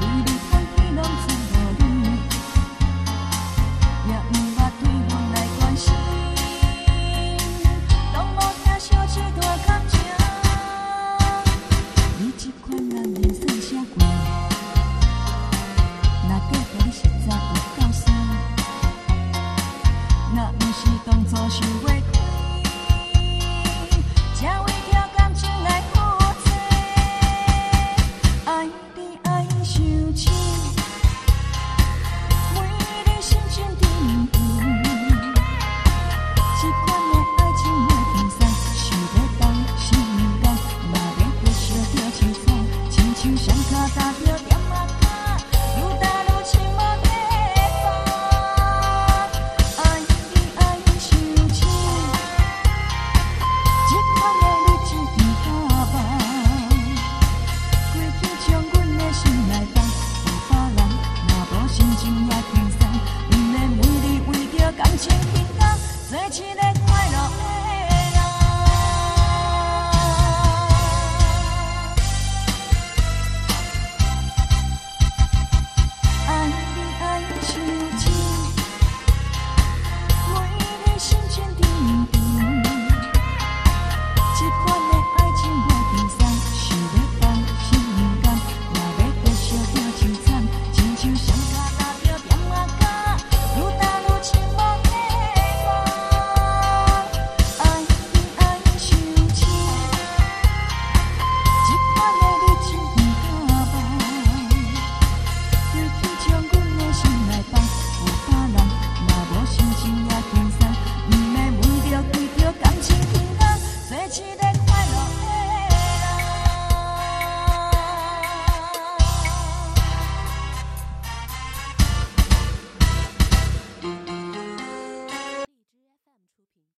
Baby, 秋。